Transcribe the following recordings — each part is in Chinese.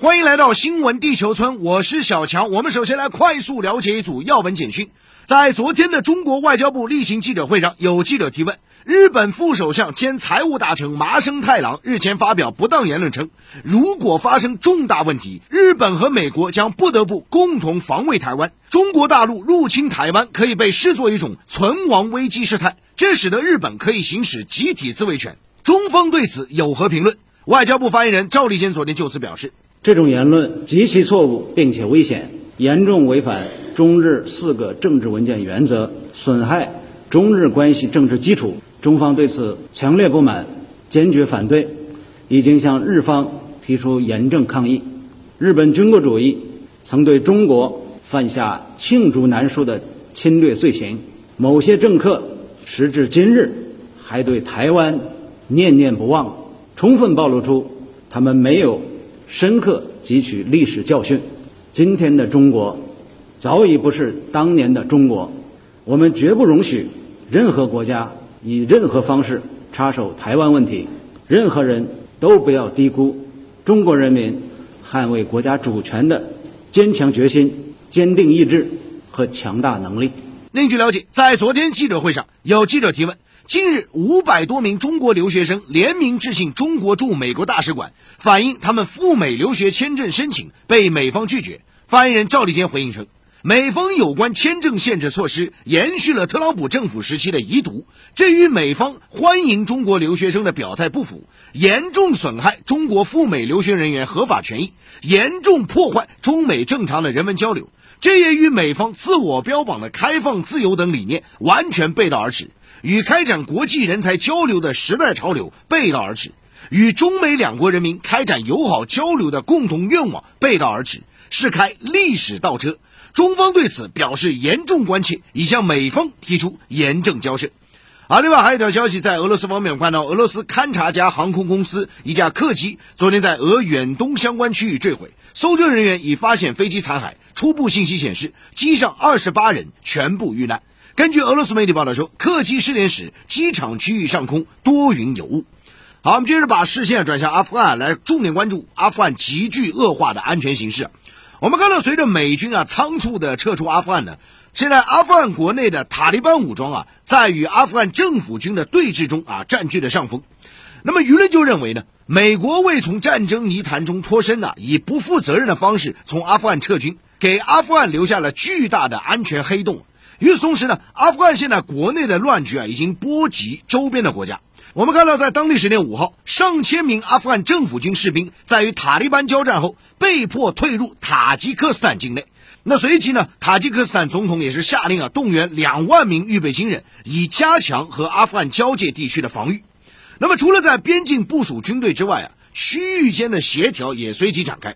欢迎来到新闻地球村，我是小强。我们首先来快速了解一组要闻简讯。在昨天的中国外交部例行记者会上，有记者提问：日本副首相兼财务大臣麻生太郎日前发表不当言论称，如果发生重大问题，日本和美国将不得不共同防卫台湾。中国大陆入侵台湾可以被视作一种存亡危机事态，这使得日本可以行使集体自卫权。中方对此有何评论？外交部发言人赵立坚昨天就此表示。这种言论极其错误，并且危险，严重违反中日四个政治文件原则，损害中日关系政治基础。中方对此强烈不满，坚决反对，已经向日方提出严正抗议。日本军国主义曾对中国犯下罄竹难书的侵略罪行，某些政客时至今日还对台湾念念不忘，充分暴露出他们没有。深刻汲取历史教训，今天的中国早已不是当年的中国。我们绝不容许任何国家以任何方式插手台湾问题。任何人都不要低估中国人民捍卫国家主权的坚强决心、坚定意志和强大能力。另据了解，在昨天记者会上，有记者提问。近日，五百多名中国留学生联名致信中国驻美国大使馆，反映他们赴美留学签证申请被美方拒绝。发言人赵立坚回应称，美方有关签证限制措施延续了特朗普政府时期的遗毒，这与美方欢迎中国留学生的表态不符，严重损害中国赴美留学人员合法权益，严重破坏中美正常的人文交流，这也与美方自我标榜的开放自由等理念完全背道而驰。与开展国际人才交流的时代潮流背道而驰，与中美两国人民开展友好交流的共同愿望背道而驰，是开历史倒车。中方对此表示严重关切，已向美方提出严正交涉。啊，另外还有一条消息，在俄罗斯方面，我看到俄罗斯勘察加航空公司一架客机昨天在俄远东相关区域坠毁，搜救人员已发现飞机残骸，初步信息显示，机上二十八人全部遇难。根据俄罗斯媒体报道说，客机失联时，机场区域上空多云有雾。好，我们接着把视线转向阿富汗，来重点关注阿富汗急剧恶化的安全形势。我们看到，随着美军啊仓促的撤出阿富汗呢，现在阿富汗国内的塔利班武装啊，在与阿富汗政府军的对峙中啊，占据了上风。那么舆论就认为呢，美国为从战争泥潭中脱身呢，以不负责任的方式从阿富汗撤军，给阿富汗留下了巨大的安全黑洞。与此同时呢，阿富汗现在国内的乱局啊，已经波及周边的国家。我们看到，在当地时间五号，上千名阿富汗政府军士兵在与塔利班交战后，被迫退入塔吉克斯坦境内。那随即呢，塔吉克斯坦总统也是下令啊，动员两万名预备军人，以加强和阿富汗交界地区的防御。那么，除了在边境部署军队之外啊，区域间的协调也随即展开。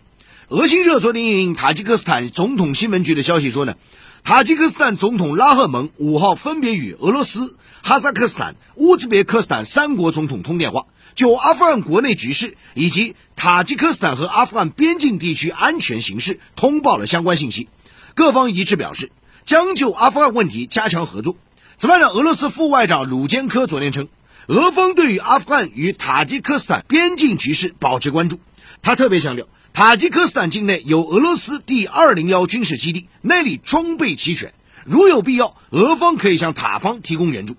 俄新社昨天应塔吉克斯坦总统新闻局的消息说呢。塔吉克斯坦总统拉赫蒙五号分别与俄罗斯、哈萨克斯坦、乌兹别克斯坦三国总统通电话，就阿富汗国内局势以及塔吉克斯坦和阿富汗边境地区安全形势通报了相关信息。各方一致表示将就阿富汗问题加强合作。此外呢，俄罗斯副外长鲁坚科昨天称，俄方对于阿富汗与塔吉克斯坦边境局势保持关注。他特别强调。塔吉克斯坦境内有俄罗斯第二零幺军事基地，那里装备齐全，如有必要，俄方可以向塔方提供援助。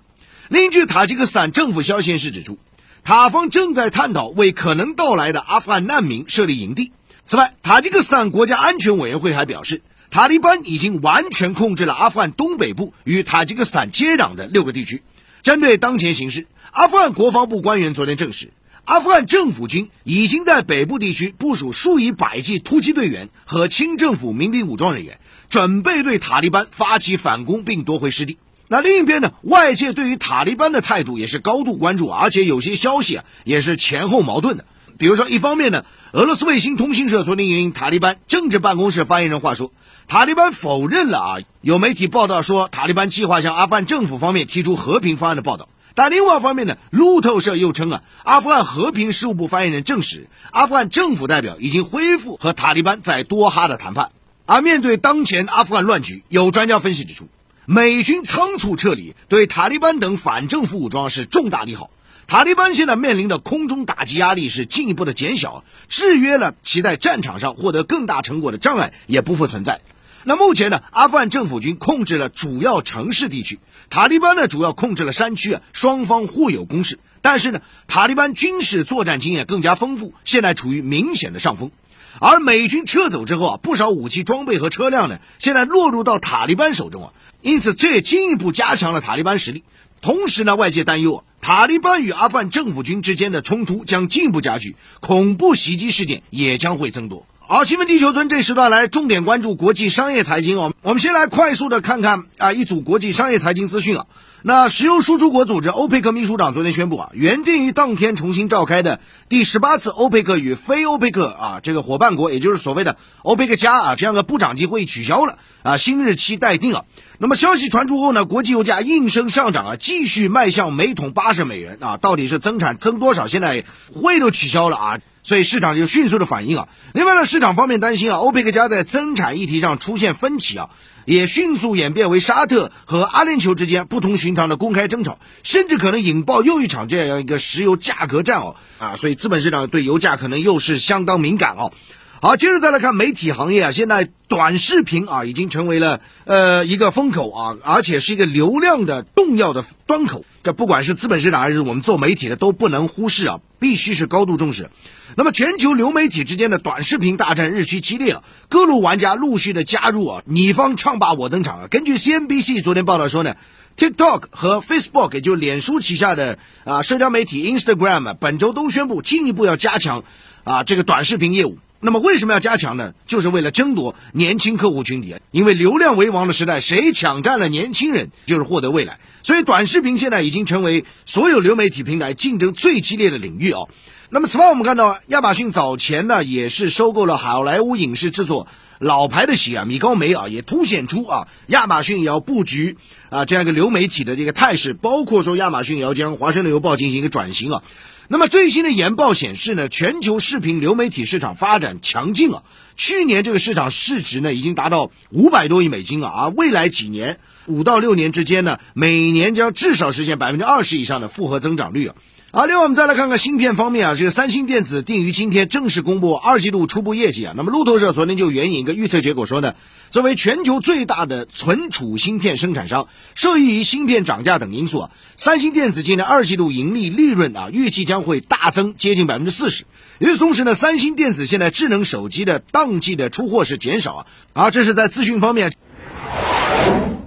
另据塔吉克斯坦政府消息人士指出，塔方正在探讨为可能到来的阿富汗难民设立营地。此外，塔吉克斯坦国家安全委员会还表示，塔利班已经完全控制了阿富汗东北部与塔吉克斯坦接壤的六个地区。针对当前形势，阿富汗国防部官员昨天证实。阿富汗政府军已经在北部地区部署数以百计突击队员和清政府民兵武装人员，准备对塔利班发起反攻并夺回失地。那另一边呢？外界对于塔利班的态度也是高度关注，而且有些消息啊也是前后矛盾的。比如说，一方面呢，俄罗斯卫星通讯社昨天引塔利班政治办公室发言人话说，塔利班否认了啊有媒体报道说塔利班计划向阿富汗政府方面提出和平方案的报道。但另外一方面呢，路透社又称啊，阿富汗和平事务部发言人证实，阿富汗政府代表已经恢复和塔利班在多哈的谈判。而面对当前阿富汗乱局，有专家分析指出，美军仓促撤离对塔利班等反政府武装是重大利好。塔利班现在面临的空中打击压力是进一步的减小，制约了其在战场上获得更大成果的障碍也不复存在。那目前呢，阿富汗政府军控制了主要城市地区，塔利班呢主要控制了山区啊，双方互有攻势。但是呢，塔利班军事作战经验更加丰富，现在处于明显的上风。而美军撤走之后啊，不少武器装备和车辆呢，现在落入到塔利班手中啊，因此这也进一步加强了塔利班实力。同时呢，外界担忧啊，塔利班与阿富汗政府军之间的冲突将进一步加剧，恐怖袭击事件也将会增多。好，新闻地球村这时段来重点关注国际商业财经哦。我们先来快速的看看啊一组国际商业财经资讯啊。那石油输出国组织欧佩克秘书长昨天宣布啊，原定于当天重新召开的第十八次欧佩克与非欧佩克啊这个伙伴国，也就是所谓的欧佩克加啊这样的部长级会议取消了啊，新日期待定了。那么消息传出后呢，国际油价应声上涨啊，继续迈向每桶八十美元啊，到底是增产增多少？现在会都取消了啊。所以市场就迅速的反应啊。另外呢，市场方面担心啊，欧佩克加在增产议题上出现分歧啊，也迅速演变为沙特和阿联酋之间不同寻常的公开争吵，甚至可能引爆又一场这样一个石油价格战哦啊。所以资本市场对油价可能又是相当敏感哦。好，接着再来看媒体行业啊，现在短视频啊已经成为了呃一个风口啊，而且是一个流量的重要的端口。这不管是资本市场还是我们做媒体的都不能忽视啊，必须是高度重视。那么全球流媒体之间的短视频大战日趋激烈啊，各路玩家陆续的加入啊，你方唱罢我登场啊。根据 CNBC 昨天报道说呢，TikTok 和 Facebook 也就脸书旗下的啊社交媒体 Instagram 本周都宣布进一步要加强啊这个短视频业务。那么为什么要加强呢？就是为了争夺年轻客户群体！因为流量为王的时代，谁抢占了年轻人，就是获得未来。所以短视频现在已经成为所有流媒体平台竞争最激烈的领域哦。那么此外，我们看到亚马逊早前呢也是收购了好莱坞影视制作老牌的企业米高梅啊，也凸显出啊亚马逊也要布局啊这样一个流媒体的这个态势，包括说亚马逊也要将华盛顿邮报进行一个转型啊。那么最新的研报显示呢，全球视频流媒体市场发展强劲啊，去年这个市场市值呢已经达到五百多亿美金啊，未来几年五到六年之间呢，每年将至少实现百分之二十以上的复合增长率啊。啊，另外我们再来看看芯片方面啊，这个三星电子定于今天正式公布二季度初步业绩啊。那么路透社昨天就援引一个预测结果说呢，作为全球最大的存储芯片生产商，受益于芯片涨价等因素啊，三星电子今年二季度盈利利润啊，预计将将会大增接近百分之四十。与此同时呢，三星电子现在智能手机的当季的出货是减少啊，啊，这是在资讯方面。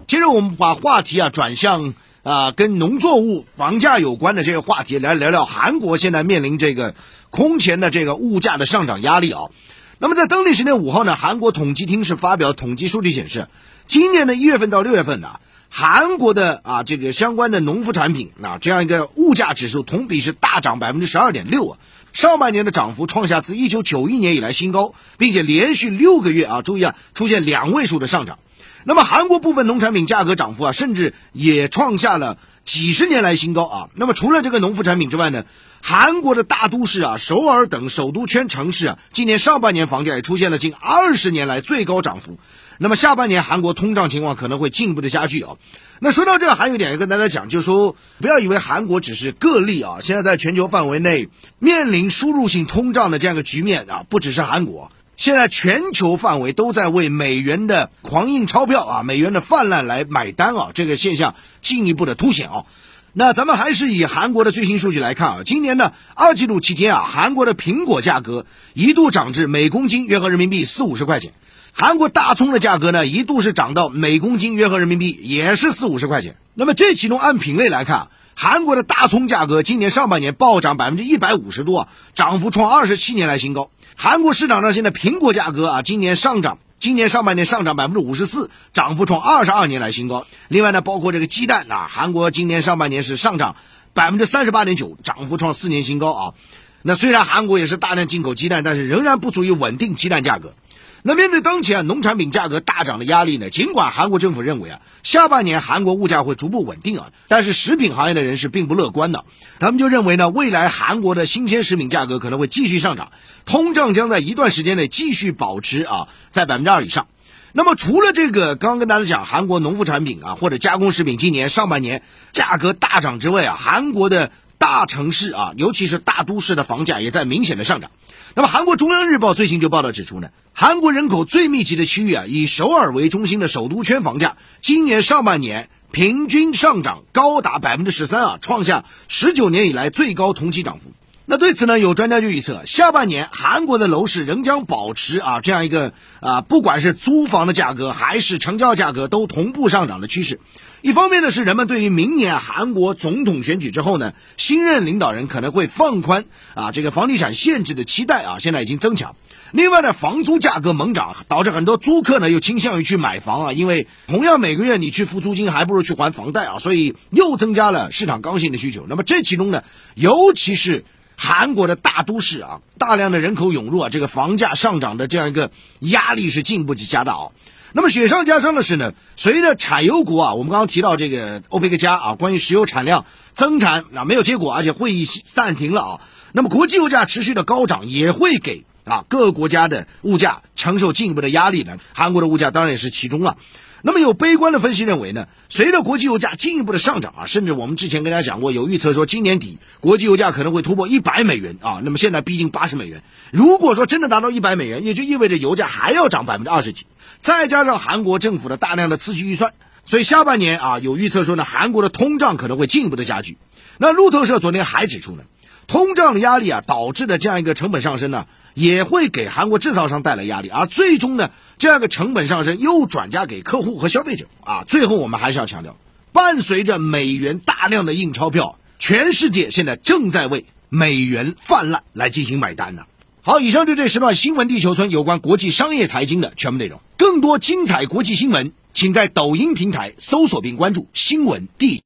接着我们把话题啊转向。啊，跟农作物房价有关的这个话题来聊聊。韩国现在面临这个空前的这个物价的上涨压力啊。那么在当地时间五号呢，韩国统计厅是发表统计数据显示，今年的一月份到六月份呢，韩国的啊这个相关的农副产品啊这样一个物价指数同比是大涨百分之十二点六啊，上半年的涨幅创下自一九九一年以来新高，并且连续六个月啊，注意啊出现两位数的上涨。那么韩国部分农产品价格涨幅啊，甚至也创下了几十年来新高啊。那么除了这个农副产品之外呢，韩国的大都市啊，首尔等首都圈城市啊，今年上半年房价也出现了近二十年来最高涨幅。那么下半年韩国通胀情况可能会进一步的加剧啊。那说到这，还有一点要跟大家讲，就是说不要以为韩国只是个例啊，现在在全球范围内面临输入性通胀的这样一个局面啊，不只是韩国。现在全球范围都在为美元的狂印钞票啊，美元的泛滥来买单啊，这个现象进一步的凸显啊。那咱们还是以韩国的最新数据来看啊，今年呢二季度期间啊，韩国的苹果价格一度涨至每公斤约合人民币四五十块钱，韩国大葱的价格呢一度是涨到每公斤约合人民币也是四五十块钱。那么这其中按品类来看，韩国的大葱价格今年上半年暴涨百分之一百五十多啊，涨幅创二十七年来新高。韩国市场上现在苹果价格啊，今年上涨，今年上半年上涨百分之五十四，涨幅创二十二年来新高。另外呢，包括这个鸡蛋啊，韩国今年上半年是上涨百分之三十八点九，涨幅创四年新高啊。那虽然韩国也是大量进口鸡蛋，但是仍然不足以稳定鸡蛋价格。那面对当前啊农产品价格大涨的压力呢？尽管韩国政府认为啊，下半年韩国物价会逐步稳定啊，但是食品行业的人士并不乐观的。他们就认为呢，未来韩国的新鲜食品价格可能会继续上涨，通胀将在一段时间内继续保持啊在百分之二以上。那么除了这个刚刚跟大家讲韩国农副产品啊或者加工食品今年上半年价格大涨之外啊，韩国的大城市啊，尤其是大都市的房价也在明显的上涨。那么，韩国中央日报最新就报道指出呢，韩国人口最密集的区域啊，以首尔为中心的首都圈房价，今年上半年平均上涨高达百分之十三啊，创下十九年以来最高同期涨幅。那对此呢，有专家就预测，下半年韩国的楼市仍将保持啊这样一个啊，不管是租房的价格还是成交价格都同步上涨的趋势。一方面呢，是人们对于明年韩国总统选举之后呢，新任领导人可能会放宽啊这个房地产限制的期待啊，现在已经增强。另外呢，房租价格猛涨，导致很多租客呢又倾向于去买房啊，因为同样每个月你去付租金，还不如去还房贷啊，所以又增加了市场刚性的需求。那么这其中呢，尤其是。韩国的大都市啊，大量的人口涌入啊，这个房价上涨的这样一个压力是进一步加大啊。那么雪上加霜的是呢，随着产油国啊，我们刚刚提到这个欧佩克加啊，关于石油产量增产啊没有结果，而且会议暂停了啊。那么国际油价持续的高涨，也会给啊各个国家的物价承受进一步的压力呢。韩国的物价当然也是其中啊。那么有悲观的分析认为呢，随着国际油价进一步的上涨啊，甚至我们之前跟大家讲过，有预测说今年底国际油价可能会突破一百美元啊。那么现在逼近八十美元，如果说真的达到一百美元，也就意味着油价还要涨百分之二十几。再加上韩国政府的大量的刺激预算，所以下半年啊，有预测说呢，韩国的通胀可能会进一步的加剧。那路透社昨天还指出呢。通胀的压力啊，导致的这样一个成本上升呢，也会给韩国制造商带来压力，而最终呢，这样一个成本上升又转嫁给客户和消费者啊。最后我们还是要强调，伴随着美元大量的印钞票，全世界现在正在为美元泛滥来进行买单呢。好，以上就这时段新闻地球村有关国际商业财经的全部内容。更多精彩国际新闻，请在抖音平台搜索并关注新闻地。